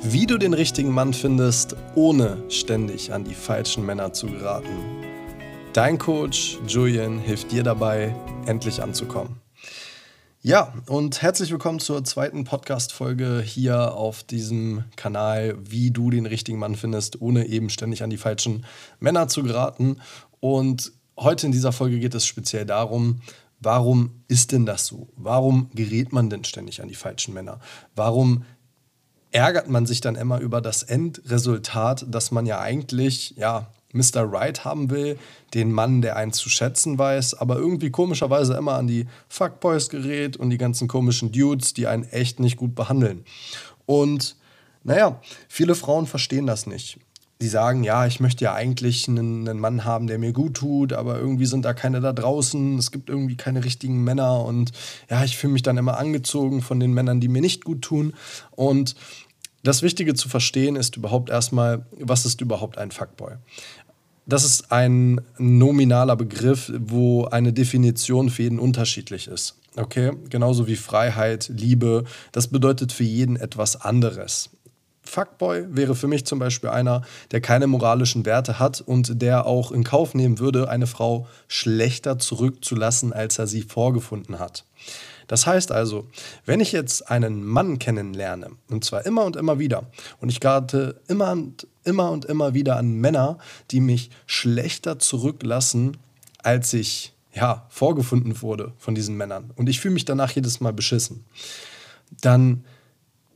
Wie du den richtigen Mann findest, ohne ständig an die falschen Männer zu geraten. Dein Coach Julian hilft dir dabei, endlich anzukommen. Ja, und herzlich willkommen zur zweiten Podcast-Folge hier auf diesem Kanal, wie du den richtigen Mann findest, ohne eben ständig an die falschen Männer zu geraten. Und heute in dieser Folge geht es speziell darum, warum ist denn das so? Warum gerät man denn ständig an die falschen Männer? Warum ärgert man sich dann immer über das Endresultat, dass man ja eigentlich, ja, Mr. Right haben will, den Mann, der einen zu schätzen weiß, aber irgendwie komischerweise immer an die Fuckboys gerät und die ganzen komischen Dudes, die einen echt nicht gut behandeln. Und naja, viele Frauen verstehen das nicht. Die sagen, ja, ich möchte ja eigentlich einen, einen, Mann haben, der mir gut tut, aber irgendwie sind da keine da draußen, es gibt irgendwie keine richtigen Männer und ja, ich fühle mich dann immer angezogen von den Männern, die mir nicht gut tun. Und das Wichtige zu verstehen ist überhaupt erstmal, was ist überhaupt ein Fuckboy? Das ist ein nominaler Begriff, wo eine Definition für jeden unterschiedlich ist. Okay? Genauso wie Freiheit, Liebe. Das bedeutet für jeden etwas anderes. Fuckboy wäre für mich zum Beispiel einer, der keine moralischen Werte hat und der auch in Kauf nehmen würde, eine Frau schlechter zurückzulassen, als er sie vorgefunden hat. Das heißt also, wenn ich jetzt einen Mann kennenlerne, und zwar immer und immer wieder, und ich gerate immer und immer und immer wieder an Männer, die mich schlechter zurücklassen, als ich ja, vorgefunden wurde von diesen Männern, und ich fühle mich danach jedes Mal beschissen, dann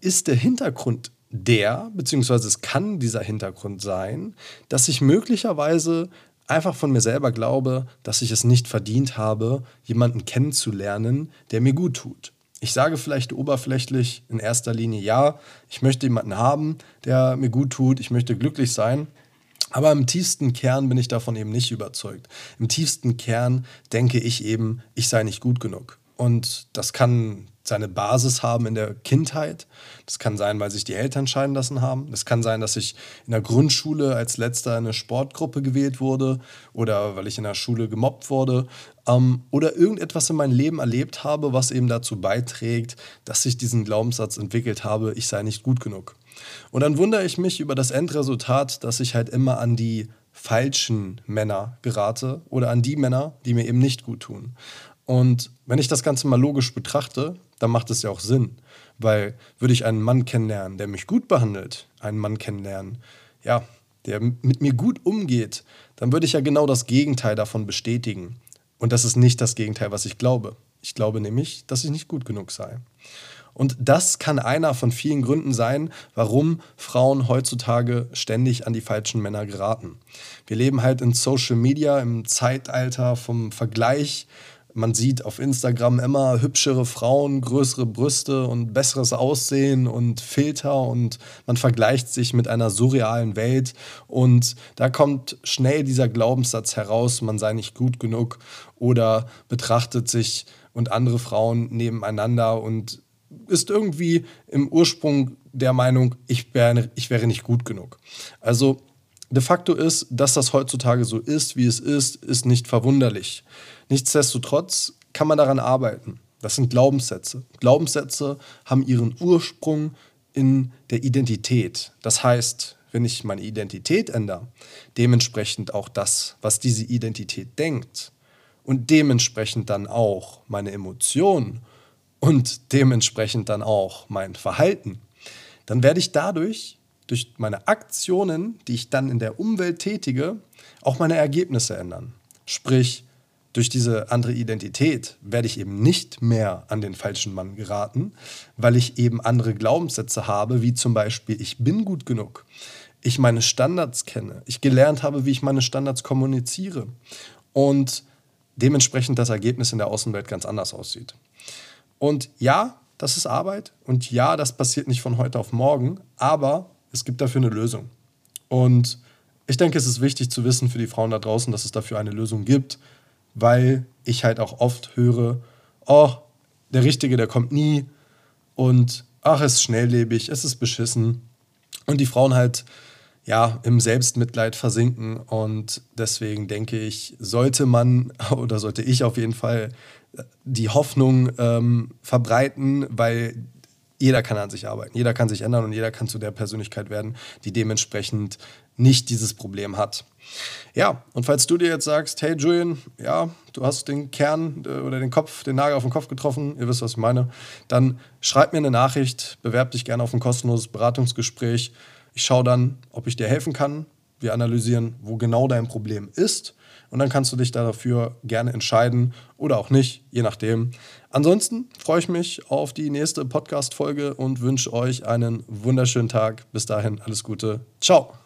ist der Hintergrund der, beziehungsweise es kann dieser Hintergrund sein, dass ich möglicherweise einfach von mir selber glaube, dass ich es nicht verdient habe, jemanden kennenzulernen, der mir gut tut. Ich sage vielleicht oberflächlich in erster Linie ja, ich möchte jemanden haben, der mir gut tut, ich möchte glücklich sein. Aber im tiefsten Kern bin ich davon eben nicht überzeugt. Im tiefsten Kern denke ich eben, ich sei nicht gut genug. Und das kann seine Basis haben in der Kindheit. Das kann sein, weil sich die Eltern scheiden lassen haben. Das kann sein, dass ich in der Grundschule als letzter in eine Sportgruppe gewählt wurde oder weil ich in der Schule gemobbt wurde ähm, oder irgendetwas in meinem Leben erlebt habe, was eben dazu beiträgt, dass ich diesen Glaubenssatz entwickelt habe, ich sei nicht gut genug. Und dann wundere ich mich über das Endresultat, dass ich halt immer an die falschen Männer gerate oder an die Männer, die mir eben nicht gut tun. Und wenn ich das Ganze mal logisch betrachte, dann macht es ja auch Sinn. Weil würde ich einen Mann kennenlernen, der mich gut behandelt, einen Mann kennenlernen, ja, der mit mir gut umgeht, dann würde ich ja genau das Gegenteil davon bestätigen. Und das ist nicht das Gegenteil, was ich glaube. Ich glaube nämlich, dass ich nicht gut genug sei. Und das kann einer von vielen Gründen sein, warum Frauen heutzutage ständig an die falschen Männer geraten. Wir leben halt in Social Media im Zeitalter vom Vergleich, man sieht auf Instagram immer hübschere Frauen, größere Brüste und besseres Aussehen und Filter und man vergleicht sich mit einer surrealen Welt und da kommt schnell dieser Glaubenssatz heraus, man sei nicht gut genug oder betrachtet sich und andere Frauen nebeneinander und ist irgendwie im Ursprung der Meinung, ich wäre, ich wäre nicht gut genug. Also de facto ist, dass das heutzutage so ist, wie es ist, ist nicht verwunderlich. Nichtsdestotrotz kann man daran arbeiten. Das sind Glaubenssätze. Glaubenssätze haben ihren Ursprung in der Identität. Das heißt, wenn ich meine Identität ändere, dementsprechend auch das, was diese Identität denkt und dementsprechend dann auch meine Emotionen und dementsprechend dann auch mein Verhalten, dann werde ich dadurch, durch meine Aktionen, die ich dann in der Umwelt tätige, auch meine Ergebnisse ändern. Sprich, durch diese andere Identität werde ich eben nicht mehr an den falschen Mann geraten, weil ich eben andere Glaubenssätze habe, wie zum Beispiel, ich bin gut genug, ich meine Standards kenne, ich gelernt habe, wie ich meine Standards kommuniziere und dementsprechend das Ergebnis in der Außenwelt ganz anders aussieht. Und ja, das ist Arbeit und ja, das passiert nicht von heute auf morgen, aber es gibt dafür eine Lösung. Und ich denke, es ist wichtig zu wissen für die Frauen da draußen, dass es dafür eine Lösung gibt weil ich halt auch oft höre, oh, der Richtige, der kommt nie und ach, es ist schnelllebig, es ist beschissen. Und die Frauen halt ja im Selbstmitleid versinken und deswegen denke ich, sollte man oder sollte ich auf jeden Fall die Hoffnung ähm, verbreiten, weil jeder kann an sich arbeiten, jeder kann sich ändern und jeder kann zu der Persönlichkeit werden, die dementsprechend nicht dieses Problem hat. Ja, und falls du dir jetzt sagst, hey Julian, ja, du hast den Kern äh, oder den Kopf, den Nagel auf den Kopf getroffen, ihr wisst, was ich meine, dann schreib mir eine Nachricht, bewerb dich gerne auf ein kostenloses Beratungsgespräch. Ich schaue dann, ob ich dir helfen kann. Wir analysieren, wo genau dein Problem ist. Und dann kannst du dich dafür gerne entscheiden oder auch nicht, je nachdem. Ansonsten freue ich mich auf die nächste Podcast-Folge und wünsche euch einen wunderschönen Tag. Bis dahin, alles Gute. Ciao.